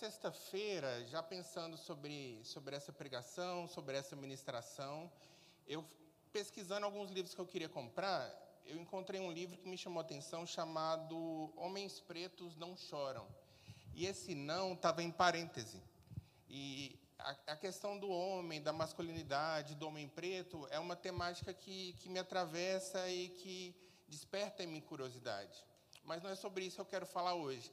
sexta-feira, já pensando sobre, sobre essa pregação, sobre essa ministração, eu pesquisando alguns livros que eu queria comprar, eu encontrei um livro que me chamou a atenção chamado Homens Pretos Não Choram. E esse não estava em parêntese. E a, a, questão do homem, da masculinidade, do homem preto, é uma temática que, que me atravessa e que desperta em mim curiosidade. Mas não é sobre isso que eu quero falar hoje.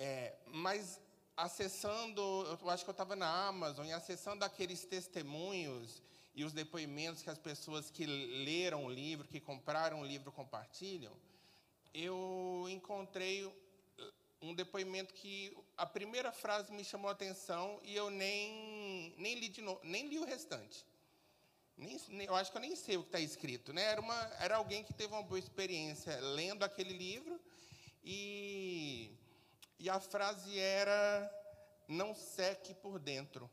É, mas acessando, eu acho que eu estava na Amazon, e acessando aqueles testemunhos e os depoimentos que as pessoas que leram o livro, que compraram o livro compartilham, eu encontrei um depoimento que a primeira frase me chamou a atenção e eu nem, nem, li, de novo, nem li o restante. Nem, eu acho que eu nem sei o que está escrito. Né? Era, uma, era alguém que teve uma boa experiência lendo aquele livro e, e a frase era: não seque por dentro.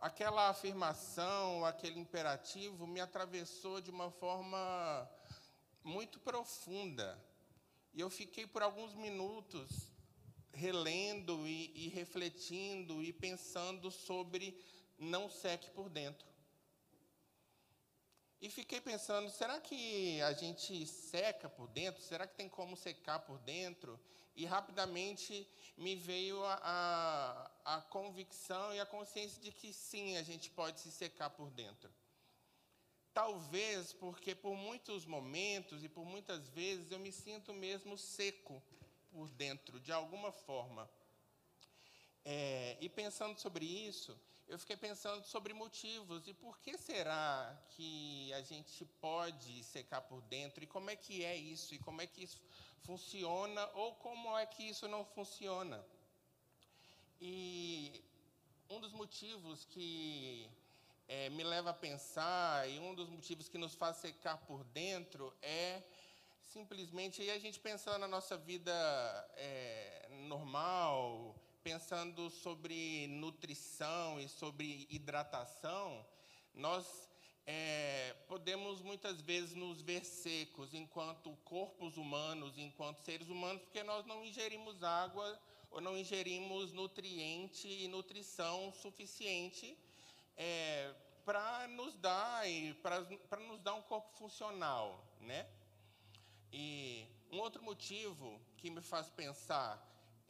Aquela afirmação, aquele imperativo me atravessou de uma forma muito profunda e eu fiquei por alguns minutos relendo e, e refletindo e pensando sobre não seque por dentro. E fiquei pensando, será que a gente seca por dentro? Será que tem como secar por dentro? E rapidamente me veio a, a, a, convicção e a consciência de que sim, a gente pode se secar por dentro. Talvez porque por muitos momentos e por muitas vezes eu me sinto mesmo seco por dentro, de alguma forma. É, e pensando sobre isso, eu fiquei pensando sobre motivos. E por que será que a gente pode secar por dentro? E como é que é isso? E como é que isso funciona? Ou como é que isso não funciona. E um dos motivos que é, me leva a pensar, e um dos motivos que nos faz secar por dentro é simplesmente aí a gente pensando na nossa vida é, normal, pensando sobre nutrição e sobre hidratação, nós é, podemos muitas vezes nos ver secos enquanto corpos humanos, enquanto seres humanos, porque nós não ingerimos água ou não ingerimos nutriente e nutrição suficiente é, para nos dar e para nos dar um corpo funcional, né? E um outro motivo que me faz pensar,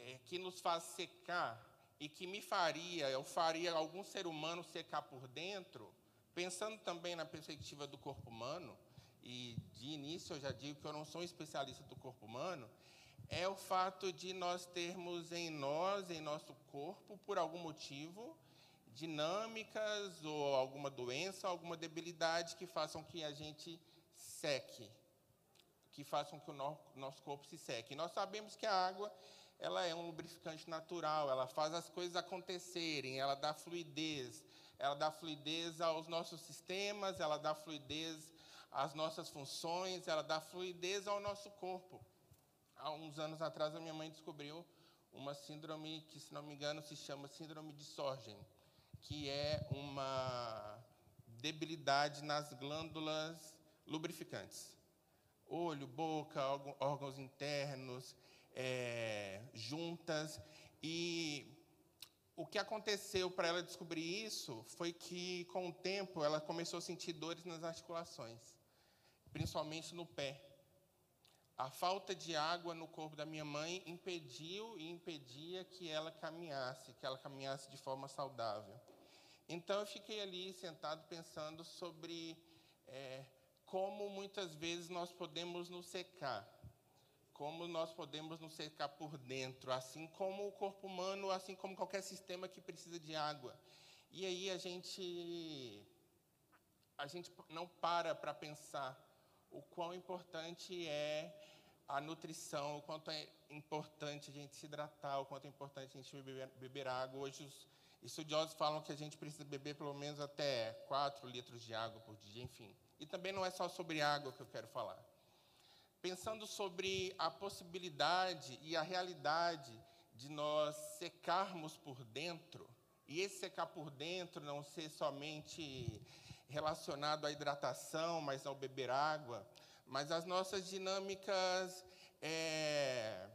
é, que nos faz secar e que me faria, eu faria algum ser humano secar por dentro, pensando também na perspectiva do corpo humano, e de início eu já digo que eu não sou um especialista do corpo humano, é o fato de nós termos em nós, em nosso corpo, por algum motivo, dinâmicas ou alguma doença, alguma debilidade que façam que a gente seque, que façam que o nosso corpo se seque. nós sabemos que a água ela é um lubrificante natural, ela faz as coisas acontecerem, ela dá fluidez, ela dá fluidez aos nossos sistemas, ela dá fluidez às nossas funções, ela dá fluidez ao nosso corpo. Há uns anos atrás, a minha mãe descobriu uma síndrome que, se não me engano, se chama síndrome de Sorgen que é uma debilidade nas glândulas lubrificantes. Olho, boca, órgãos internos, é, juntas. E o que aconteceu para ela descobrir isso foi que, com o tempo, ela começou a sentir dores nas articulações, principalmente no pé. A falta de água no corpo da minha mãe impediu e impedia que ela caminhasse, que ela caminhasse de forma saudável. Então eu fiquei ali sentado pensando sobre é, como muitas vezes nós podemos nos secar, como nós podemos nos secar por dentro, assim como o corpo humano, assim como qualquer sistema que precisa de água. E aí a gente a gente não para para pensar o quão importante é a nutrição, o quanto é importante a gente se hidratar, o quanto é importante a gente beber, beber água. Hoje os Estudiosos falam que a gente precisa beber pelo menos até 4 litros de água por dia, enfim. E também não é só sobre água que eu quero falar. Pensando sobre a possibilidade e a realidade de nós secarmos por dentro, e esse secar por dentro não ser somente relacionado à hidratação, mas ao beber água, mas as nossas dinâmicas é,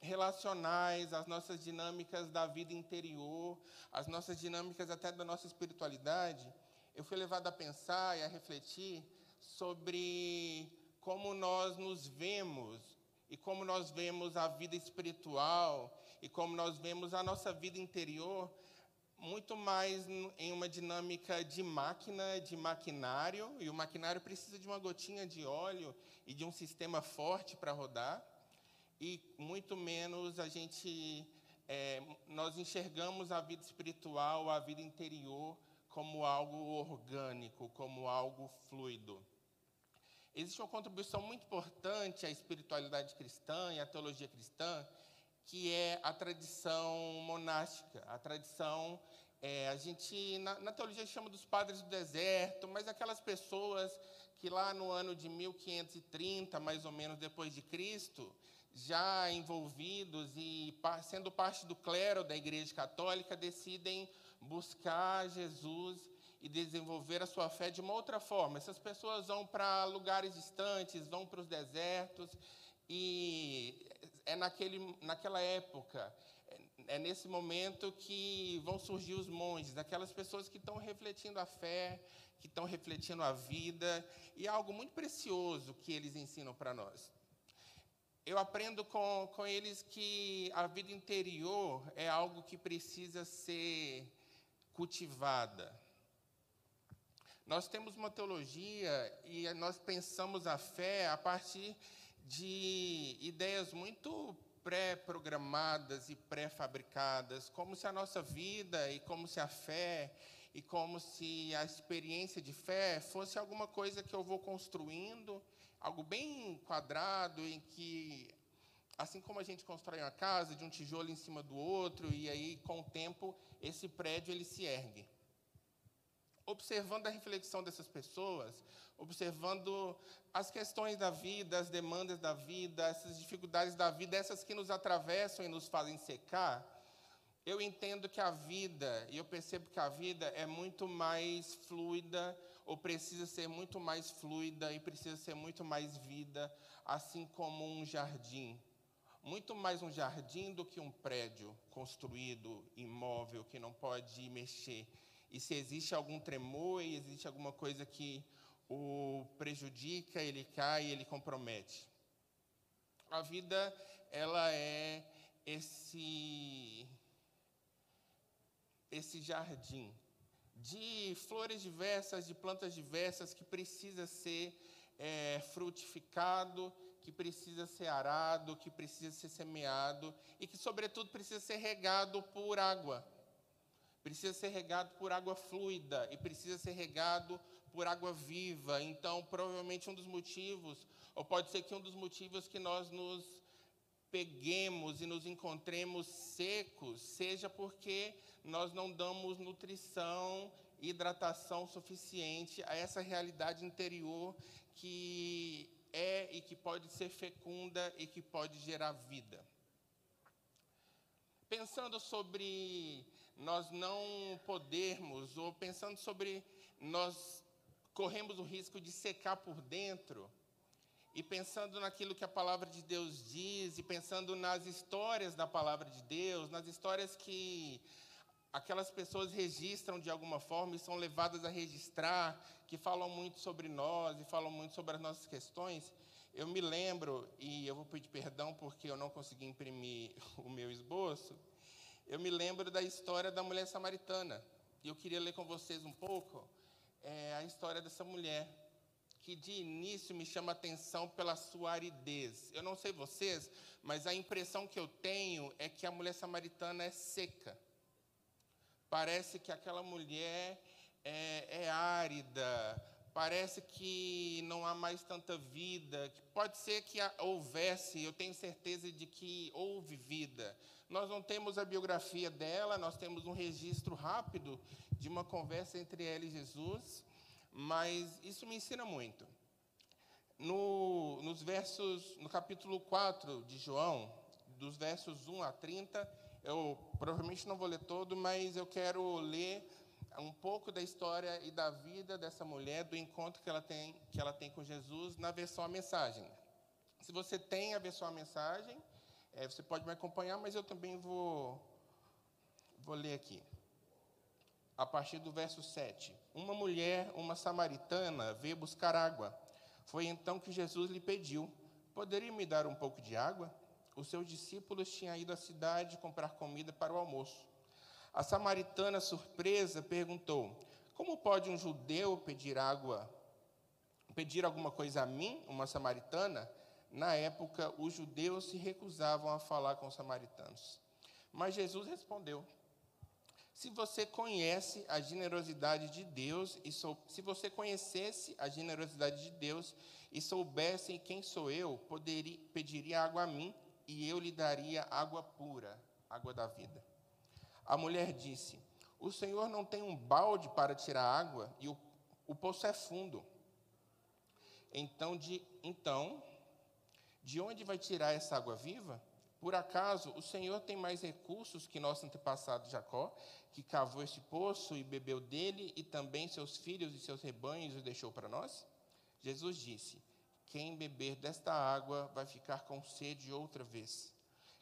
relacionais, as nossas dinâmicas da vida interior, as nossas dinâmicas até da nossa espiritualidade, eu fui levado a pensar e a refletir sobre como nós nos vemos e como nós vemos a vida espiritual e como nós vemos a nossa vida interior muito mais em uma dinâmica de máquina, de maquinário, e o maquinário precisa de uma gotinha de óleo e de um sistema forte para rodar, e muito menos a gente é, nós enxergamos a vida espiritual, a vida interior como algo orgânico, como algo fluido. Existe uma contribuição muito importante à espiritualidade cristã e à teologia cristã, que é a tradição monástica, a tradição é, a gente, na, na, teologia, chama dos padres do deserto, mas aquelas pessoas que lá no ano de 1530, mais ou menos depois de Cristo, já envolvidos e sendo parte do clero da Igreja Católica, decidem buscar Jesus e desenvolver a sua fé de uma outra forma. Essas pessoas vão para lugares distantes, vão para os desertos, e é naquele, naquela época é nesse momento que vão surgir os monges, aquelas pessoas que estão refletindo a fé, que estão refletindo a vida, e é algo muito precioso que eles ensinam para nós. Eu aprendo com, com eles que a vida interior é algo que precisa ser cultivada. Nós temos uma teologia e nós pensamos a fé a partir de ideias muito pré-programadas e pré-fabricadas, como se a nossa vida e como se a fé e como se a experiência de fé fosse alguma coisa que eu vou construindo, algo bem quadrado em que assim como a gente constrói uma casa de um tijolo em cima do outro e aí com o tempo esse prédio ele se ergue observando a reflexão dessas pessoas, observando as questões da vida, as demandas da vida, essas dificuldades da vida, essas que nos atravessam e nos fazem secar, eu entendo que a vida, e eu percebo que a vida é muito mais fluida, ou precisa ser muito mais fluida e precisa ser muito mais vida, assim como um jardim. Muito mais um jardim do que um prédio construído, imóvel, que não pode mexer e se existe algum tremor e existe alguma coisa que o prejudica, ele cai, ele compromete. A vida ela é esse esse jardim de flores diversas, de plantas diversas que precisa ser é, frutificado, que precisa ser arado, que precisa ser semeado e que, sobretudo, precisa ser regado por água precisa ser regado por água fluida e precisa ser regado por água viva. Então, provavelmente um dos motivos, ou pode ser que um dos motivos que nós nos peguemos e nos encontremos secos, seja porque nós não damos nutrição hidratação suficiente a essa realidade interior que é e que pode ser fecunda e que pode gerar vida. Pensando sobre nós não podermos, ou pensando sobre nós corremos o risco de secar por dentro, e pensando naquilo que a palavra de Deus diz, e pensando nas histórias da palavra de Deus, nas histórias que aquelas pessoas registram de alguma forma e são levadas a registrar, que falam muito sobre nós e falam muito sobre as nossas questões. Eu me lembro, e eu vou pedir perdão porque eu não consegui imprimir o meu esboço, eu me lembro da história da mulher samaritana. E eu queria ler com vocês um pouco é, a história dessa mulher, que de início me chama atenção pela sua aridez. Eu não sei vocês, mas a impressão que eu tenho é que a mulher samaritana é seca. Parece que aquela mulher é, é árida, parece que não há mais tanta vida. Pode ser que houvesse, eu tenho certeza de que houve vida, nós não temos a biografia dela, nós temos um registro rápido de uma conversa entre ela e Jesus, mas isso me ensina muito. No, nos versos, no capítulo 4 de João, dos versos 1 a 30, eu provavelmente não vou ler todo, mas eu quero ler um pouco da história e da vida dessa mulher, do encontro que ela tem, que ela tem com Jesus na versão a mensagem. Se você tem a versão a mensagem, É, você pode me acompanhar, mas eu também vou, vou ler aqui. A partir do verso 7. Uma mulher, uma samaritana, veio buscar água. Foi então que Jesus lhe pediu: Poderia me dar um pouco de água? Os seus discípulos tinham ido à cidade comprar comida para o almoço. A samaritana, surpresa, perguntou: Como pode um judeu pedir água, pedir alguma coisa a mim, uma samaritana? Na época, os judeus se recusavam a falar com os samaritanos. Mas Jesus respondeu: Se você conhece a generosidade de Deus e sou, se você conhecesse a generosidade de Deus e soubesse quem sou eu, poderia pediria água a mim e eu lhe daria água pura, água da vida. A mulher disse: O Senhor não tem um balde para tirar água e o, o poço é fundo. Então, de, então de onde vai tirar essa água viva? Por acaso o Senhor tem mais recursos que nosso antepassado Jacó, que cavou este poço e bebeu dele, e também seus filhos e seus rebanhos o deixou para nós? Jesus disse: Quem beber desta água vai ficar com sede outra vez.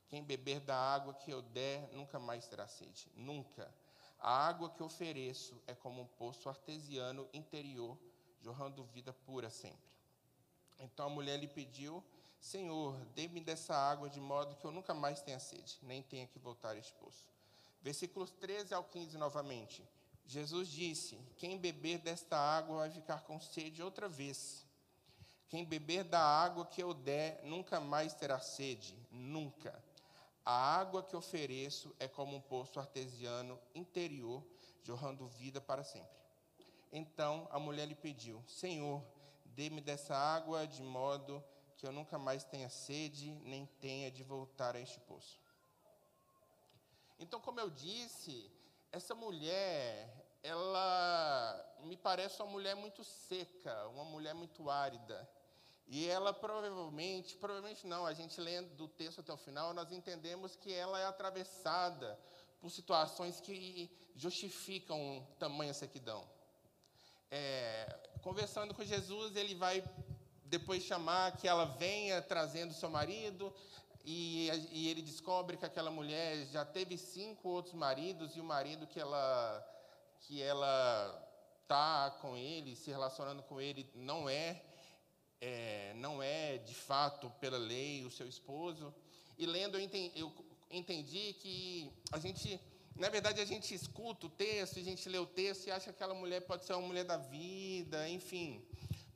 Quem beber da água que eu der nunca mais terá sede. Nunca. A água que ofereço é como um poço artesiano interior, jorrando vida pura sempre. Então a mulher lhe pediu Senhor, dê-me dessa água de modo que eu nunca mais tenha sede, nem tenha que voltar a este poço. Versículos 13 ao 15 novamente. Jesus disse: Quem beber desta água vai ficar com sede outra vez. Quem beber da água que eu der nunca mais terá sede, nunca. A água que ofereço é como um poço artesiano interior, jorrando vida para sempre. Então a mulher lhe pediu: Senhor, dê-me dessa água de modo que eu nunca mais tenha sede, nem tenha de voltar a este poço. Então, como eu disse, essa mulher, ela me parece uma mulher muito seca, uma mulher muito árida. E ela provavelmente, provavelmente não, a gente lendo do texto até o final, nós entendemos que ela é atravessada por situações que justificam tamanha sequidão. É, conversando com Jesus, ele vai depois chamar que ela venha trazendo seu marido, e, e, ele descobre que aquela mulher já teve cinco outros maridos, e o marido que ela que ela tá com ele, se relacionando com ele, não é, é não é de fato pela lei o seu esposo. E lendo eu entendi, eu entendi que a gente na verdade, a gente escuta o texto, a gente lê o texto e acha que aquela mulher pode ser uma mulher da vida, enfim.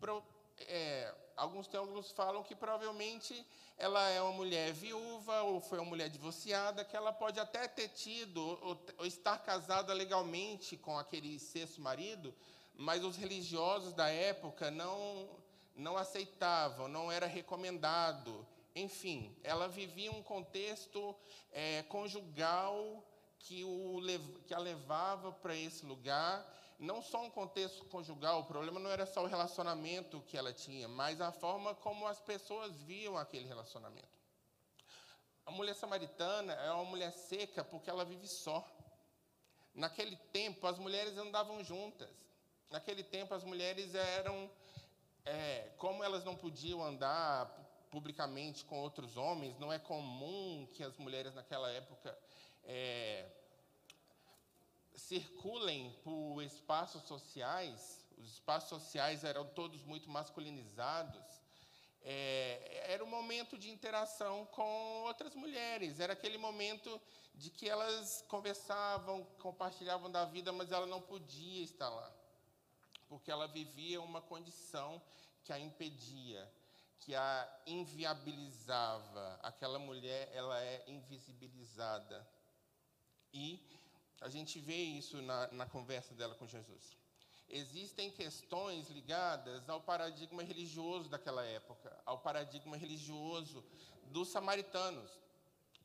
Pro, é, alguns teólogos falam que provavelmente ela é uma mulher viúva ou foi uma mulher divorciada, que ela pode até ter tido ou, ou estar casada legalmente com aquele sexto marido, mas os religiosos da época não, não aceitavam, não era recomendado. Enfim, ela vivia um contexto é, conjugal que, o, que a levava para esse lugar não só um contexto conjugal, o problema não era só o relacionamento que ela tinha, mas a forma como as pessoas viam aquele relacionamento. A mulher samaritana é uma mulher seca porque ela vive só. Naquele tempo, as mulheres andavam juntas. Naquele tempo, as mulheres eram. É, como elas não podiam andar publicamente com outros homens, não é comum que as mulheres naquela época. É, circulem por espaços sociais, os espaços sociais eram todos muito masculinizados, é, era um momento de interação com outras mulheres, era aquele momento de que elas conversavam, compartilhavam da vida, mas ela não podia estar lá, porque ela vivia uma condição que a impedia, que a inviabilizava. Aquela mulher, ela é invisibilizada. E a gente vê isso na, na conversa dela com Jesus. Existem questões ligadas ao paradigma religioso daquela época, ao paradigma religioso dos samaritanos.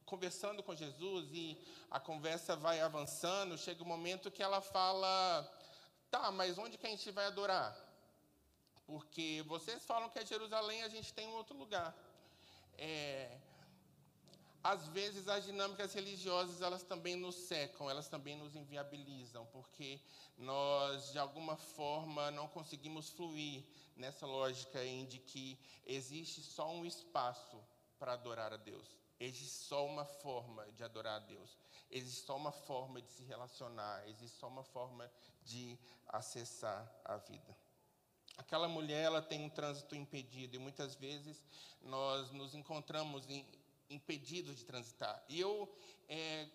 Conversando com Jesus e a conversa vai avançando, chega o um momento que ela fala: tá, mas onde que a gente vai adorar? Porque vocês falam que é Jerusalém, a gente tem um outro lugar. É, às vezes as dinâmicas religiosas elas também nos secam, elas também nos inviabilizam, porque nós de alguma forma não conseguimos fluir nessa lógica em de que existe só um espaço para adorar a Deus. Existe só uma forma de adorar a Deus. Existe só uma forma de se relacionar. Existe só uma forma de acessar a vida. Aquela mulher ela tem um trânsito impedido e muitas vezes nós nos encontramos em, impedidos de transitar. E eu é,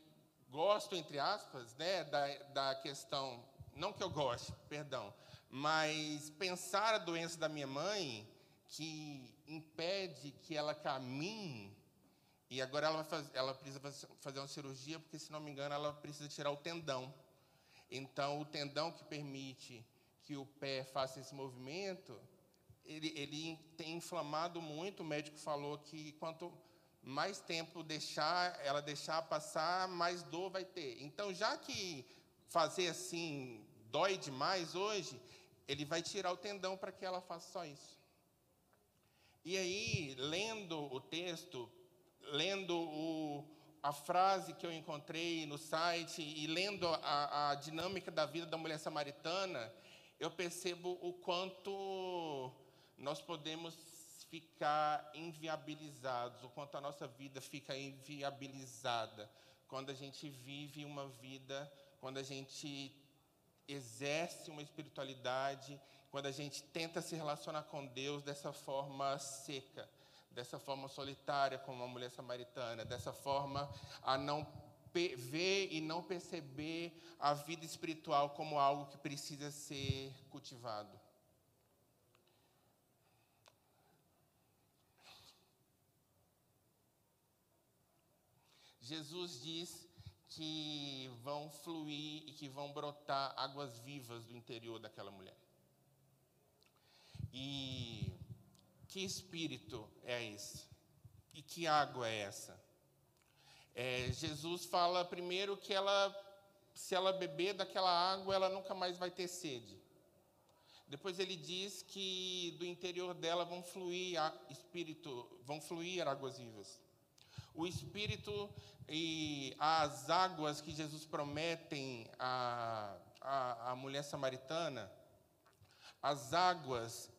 gosto, entre aspas, né, da, da questão, não que eu goste, perdão, mas pensar a doença da minha mãe que impede que ela caminhe e agora ela, faz, ela, precisa fazer uma cirurgia, porque, se não me engano, ela precisa tirar o tendão. Então, o tendão que permite que o pé faça esse movimento, ele, ele tem inflamado muito. O médico falou que quanto mais tempo deixar ela deixar passar, mais dor vai ter. Então, já que fazer assim dói demais hoje, ele vai tirar o tendão para que ela faça só isso. E aí, lendo o texto, lendo o, a frase que eu encontrei no site e lendo a, a dinâmica da vida da mulher samaritana, eu percebo o quanto nós podemos ficar inviabilizados, o quanto a nossa vida fica inviabilizada quando a gente vive uma vida, quando a gente exerce uma espiritualidade, quando a gente tenta se relacionar com Deus dessa forma seca, dessa forma solitária como a mulher samaritana, dessa forma a não ver e não perceber a vida espiritual como algo que precisa ser cultivado. Jesus diz que vão fluir e que vão brotar águas vivas do interior daquela mulher. E que espírito é esse? E que água é essa? É, Jesus fala primeiro que ela, se ela beber daquela água, ela nunca mais vai ter sede. Depois ele diz que do interior dela vão fluir espírito, vão fluir águas vivas. O espírito e as águas que Jesus prometem à, à, à mulher samaritana, as águas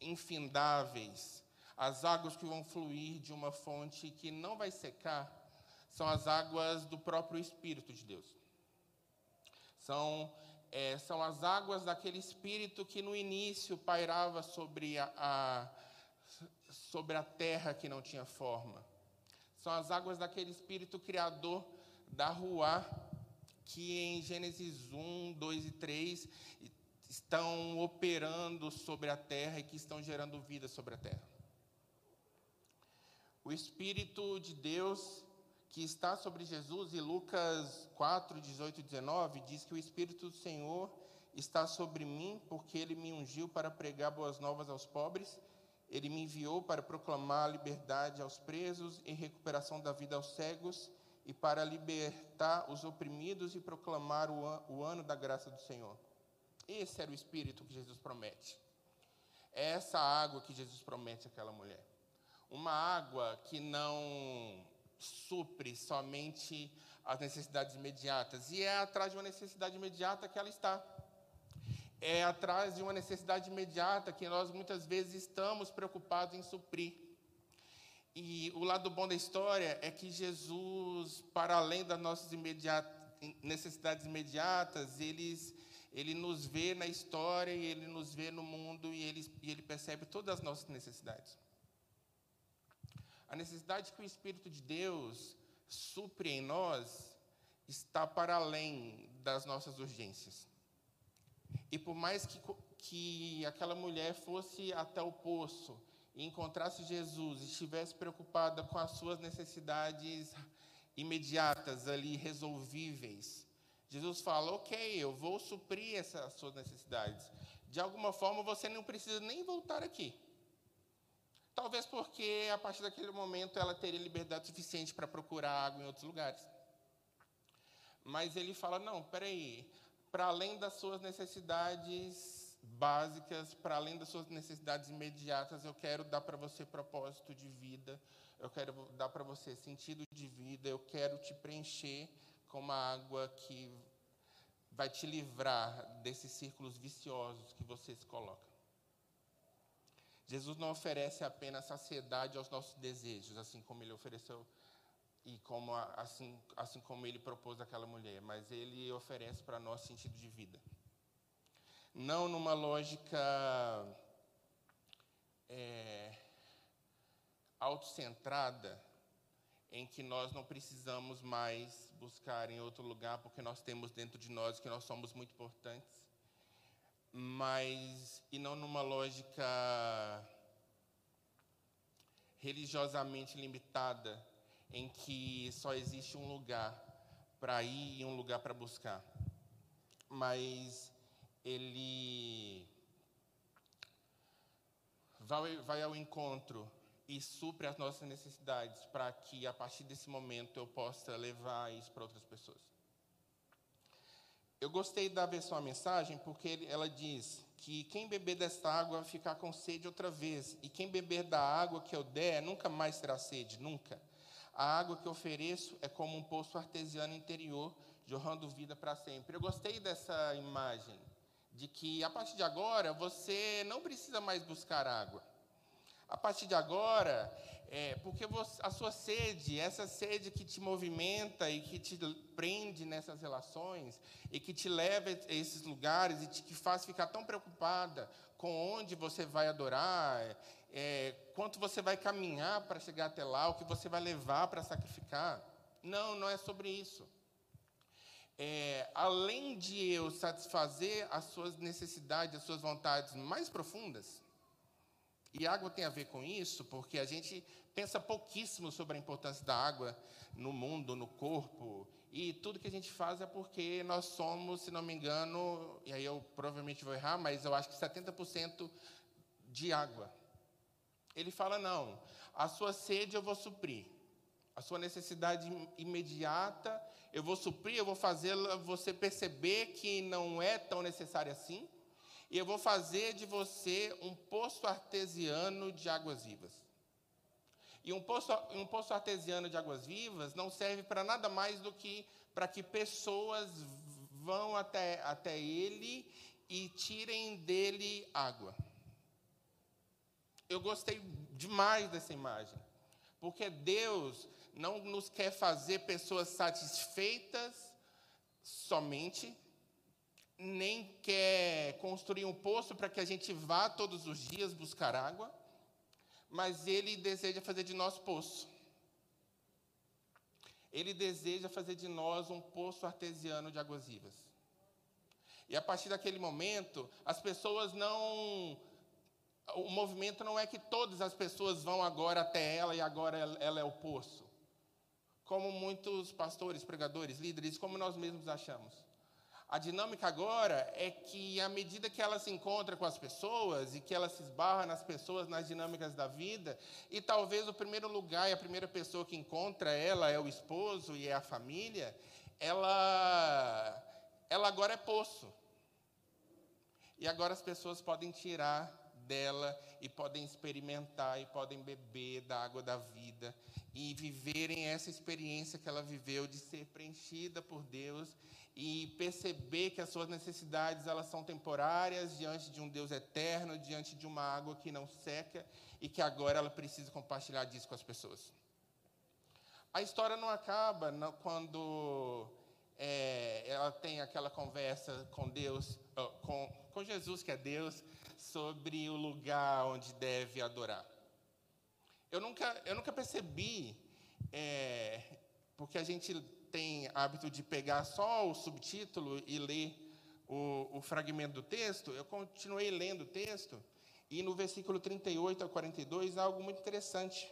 infindáveis, as águas que vão fluir de uma fonte que não vai secar, são as águas do próprio Espírito de Deus. São, é, são as águas daquele Espírito que no início pairava sobre a, a, sobre a terra que não tinha forma. São as águas daquele Espírito Criador da Ruá, que em Gênesis 1, 2 e 3 estão operando sobre a terra e que estão gerando vida sobre a terra. O Espírito de Deus que está sobre Jesus, e Lucas 4, 18 e 19, diz que o Espírito do Senhor está sobre mim, porque ele me ungiu para pregar boas novas aos pobres, ele me enviou para proclamar liberdade aos presos e recuperação da vida aos cegos, e para libertar os oprimidos e proclamar o, o ano da graça do Senhor. Esse era o espírito que Jesus promete. É essa água que Jesus promete àquela mulher. Uma água que não supre somente as necessidades imediatas. E é atrás de uma necessidade imediata que ela está. É atrás de uma necessidade imediata que nós muitas vezes estamos preocupados em suprir. E o lado bom da história é que Jesus, para além das nossas necessidades imediatas, eles ele nos vê na história, e ele nos vê no mundo e ele, e ele percebe todas as nossas necessidades. A necessidade que o Espírito de Deus supre em nós está para além das nossas urgências. E por mais que, que aquela mulher fosse até o poço e encontrasse Jesus estivesse preocupada com as suas necessidades imediatas ali, resolvíveis, Jesus fala: Ok, eu vou suprir essas suas necessidades. De alguma forma você não precisa nem voltar aqui. Talvez porque a partir daquele momento ela teria liberdade suficiente para procurar água em outros lugares. Mas ele fala: não, peraí, para além das suas necessidades básicas, para além das suas necessidades imediatas, eu quero dar para você propósito de vida, eu quero dar para você sentido de vida, eu quero te preencher com uma água que vai te livrar desses círculos viciosos que você se coloca. Jesus não oferece apenas saciedade aos nossos desejos, assim como ele ofereceu e como assim, assim como ele propôs àquela mulher, mas ele oferece para nós sentido de vida. Não numa lógica é, autocentrada, em que nós não precisamos mais buscar em outro lugar, porque nós temos dentro de nós que nós somos muito importantes, mas e não numa lógica religiosamente limitada, em que só existe um lugar para ir e um lugar para buscar, mas ele vai, vai ao encontro e supre as nossas necessidades para que a partir desse momento eu possa levar isso para outras pessoas. Eu gostei da versão a mensagem porque ela diz que quem beber desta água ficar com sede outra vez, e quem beber da água que eu der nunca mais terá sede, nunca. A água que ofereço é como um poço artesiano interior, jorrando vida para sempre. Eu gostei dessa imagem de que a partir de agora você não precisa mais buscar água. A partir de agora, é, porque você, a sua sede, essa sede que te movimenta e que te prende nessas relações e que te leva a esses lugares e te que faz ficar tão preocupada com onde você vai adorar, é, quanto você vai caminhar para chegar até lá, o que você vai levar para sacrificar. Não, não é sobre isso. É, além de eu satisfazer as suas necessidades, as suas vontades mais profundas, e água tem a ver com isso, porque a gente pensa pouquíssimo sobre a importância da água no mundo, no corpo, e tudo que a gente faz é porque nós somos, se não me engano, e aí eu provavelmente vou errar, mas eu acho que 70% de água. Ele fala: não, a sua sede eu vou suprir, a sua necessidade imediata eu vou suprir, eu vou fazer você perceber que não é tão necessário assim e eu vou fazer de você um poço artesiano de águas vivas. E um poço, um poço artesiano de águas vivas não serve para nada mais do que para que pessoas vão até, até ele e tirem dele água. Eu gostei demais dessa imagem, porque Deus não nos quer fazer pessoas satisfeitas somente, nem quer construir um poço para que a gente vá todos os dias buscar água, mas Ele deseja fazer de nós poço. Ele deseja fazer de nós um poço artesiano de águas vivas. E a partir daquele momento, as pessoas não. O movimento não é que todas as pessoas vão agora até ela e agora ela é o poço. Como muitos pastores, pregadores, líderes, como nós mesmos achamos. A dinâmica agora é que, à medida que ela se encontra com as pessoas e que ela se esbarra nas pessoas, nas dinâmicas da vida, e talvez o primeiro lugar e a primeira pessoa que encontra ela é o esposo e é a família, ela, ela agora é poço. E agora as pessoas podem tirar dela e podem experimentar e podem beber da água da vida e viverem essa experiência que ela viveu de ser preenchida por Deus e perceber que as suas necessidades elas são temporárias diante de um Deus eterno, diante de uma água que não seca e que agora ela precisa compartilhar disso com as pessoas. A história não acaba não, quando é, ela tem aquela conversa com Deus, com, com Jesus, que é Deus, sobre o lugar onde deve adorar. Eu nunca, eu nunca percebi, é, porque a gente tem hábito de pegar só o subtítulo e ler o, o fragmento do texto, eu continuei lendo o texto, e no versículo 38 a 42 há algo muito interessante.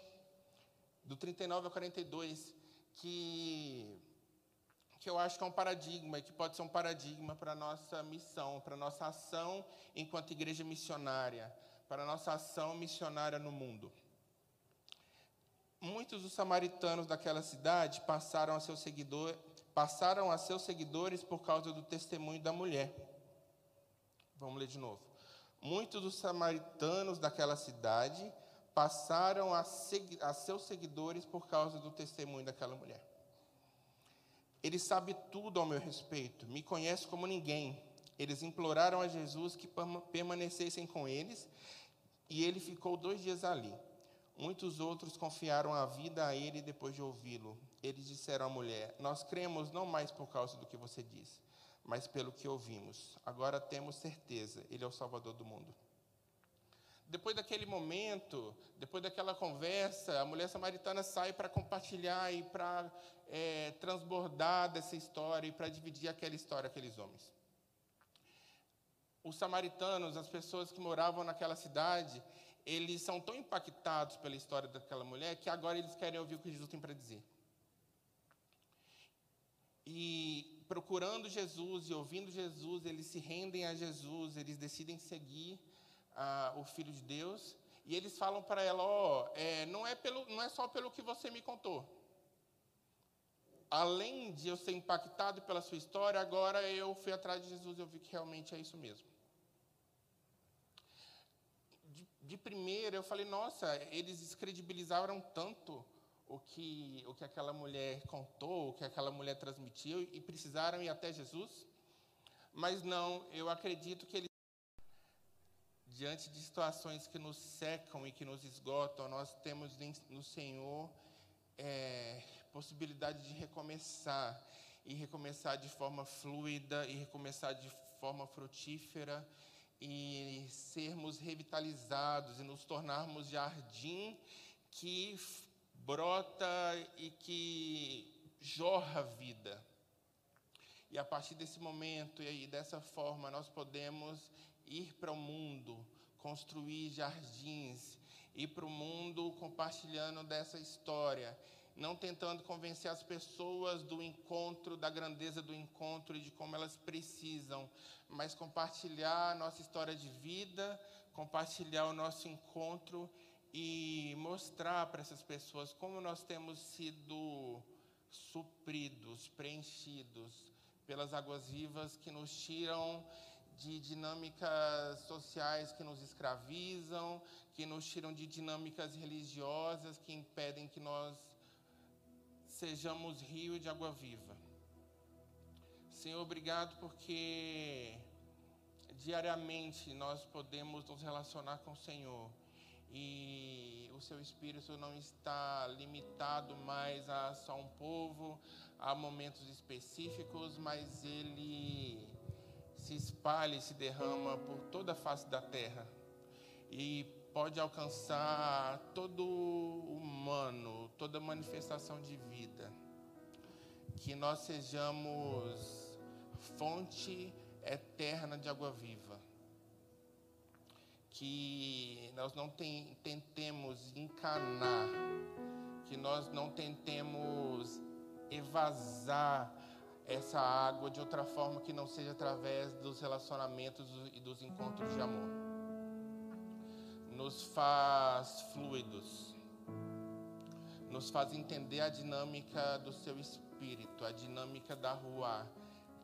Do 39 a 42, que, que eu acho que é um paradigma, que pode ser um paradigma para a nossa missão, para a nossa ação enquanto igreja missionária, para a nossa ação missionária no mundo muitos dos samaritanos daquela cidade passaram a, seu seguidor, passaram a seguidores por causa do testemunho da mulher. Vamos ler de novo. Muitos dos samaritanos daquela cidade passaram a, a seguidores por causa do testemunho daquela mulher. Ele sabe tudo ao meu respeito, me conhece como ninguém. Eles imploraram a Jesus que permanecessem com eles E ele ficou dois dias ali. Muitos outros confiaram a vida a ele depois de ouvi-lo. Eles disseram à mulher: Nós cremos não mais por causa do que você disse, mas pelo que ouvimos. Agora temos certeza, ele é o Salvador do mundo. Depois daquele momento, depois daquela conversa, a mulher samaritana sai para compartilhar e para é, transbordar dessa história e para dividir aquela história aqueles homens. Os samaritanos, as pessoas que moravam naquela cidade, eles são tão impactados pela história daquela mulher que agora eles querem ouvir o que Jesus tem para dizer. E procurando Jesus e ouvindo Jesus, eles se rendem a Jesus, eles decidem seguir ah, o Filho de Deus. E eles falam para ela: Ó, oh, é, não, é pelo, não é só pelo que você me contou. Além de eu ser impactado pela sua história, agora eu fui atrás de Jesus e eu vi que realmente é isso mesmo. De, de primeira, eu falei: Nossa, eles descredibilizaram tanto o que, o que aquela mulher contou, o que aquela mulher transmitiu, e precisaram ir até Jesus? Mas não, eu acredito que eles, diante de situações que nos secam e que nos esgotam, nós temos no Senhor é, possibilidade de recomeçar, e recomeçar de forma fluida, e recomeçar de forma frutífera, e sermos revitalizados, e nos tornarmos jardim que brota e que jorra vida. E a partir desse momento e dessa forma nós podemos ir para o mundo, construir jardins, ir para o mundo compartilhando dessa história, não tentando convencer as pessoas do encontro, da grandeza do encontro e de como elas precisam, mas compartilhar a nossa história de vida, compartilhar o nosso encontro e mostrar para essas pessoas como nós temos sido supridos, preenchidos pelas águas vivas que nos tiram de dinâmicas sociais que nos escravizam, que nos tiram de dinâmicas religiosas que impedem que nós sejamos rio de água viva. Senhor, obrigado porque diariamente nós podemos nos relacionar com o Senhor e o seu espírito não está limitado mais a só um povo, a momentos específicos, mas ele se espalha e se derrama por toda a face da terra e pode alcançar todo humano, toda manifestação de vida. Que nós sejamos fonte eterna de água viva que nós não tem, tentemos encanar, que nós não tentemos evasar essa água de outra forma que não seja através dos relacionamentos e dos encontros de amor. Nos faz fluidos, nos faz entender a dinâmica do seu espírito, a dinâmica da rua,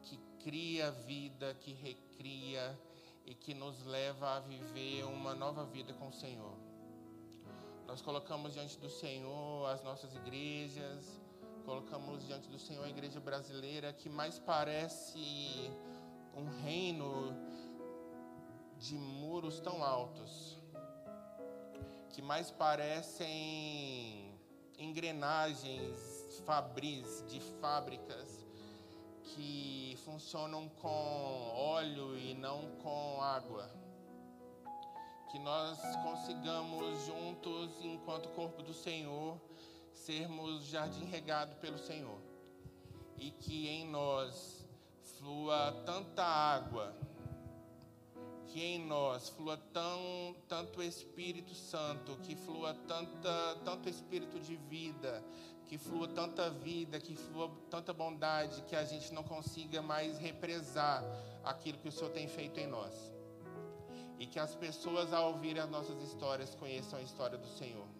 que cria vida, que recria, e que nos leva a viver uma nova vida com o Senhor. Nós colocamos diante do Senhor as nossas igrejas, colocamos diante do Senhor a igreja brasileira que mais parece um reino de muros tão altos, que mais parecem engrenagens fabris de fábricas que funcionam com óleo e não com água. Que nós consigamos juntos, enquanto corpo do Senhor, sermos jardim regado pelo Senhor. E que em nós flua tanta água, que em nós flua tão, tanto Espírito Santo, que flua tanta, tanto Espírito de vida, que flua tanta vida, que flua tanta bondade, que a gente não consiga mais represar aquilo que o Senhor tem feito em nós. E que as pessoas, ao ouvirem as nossas histórias, conheçam a história do Senhor.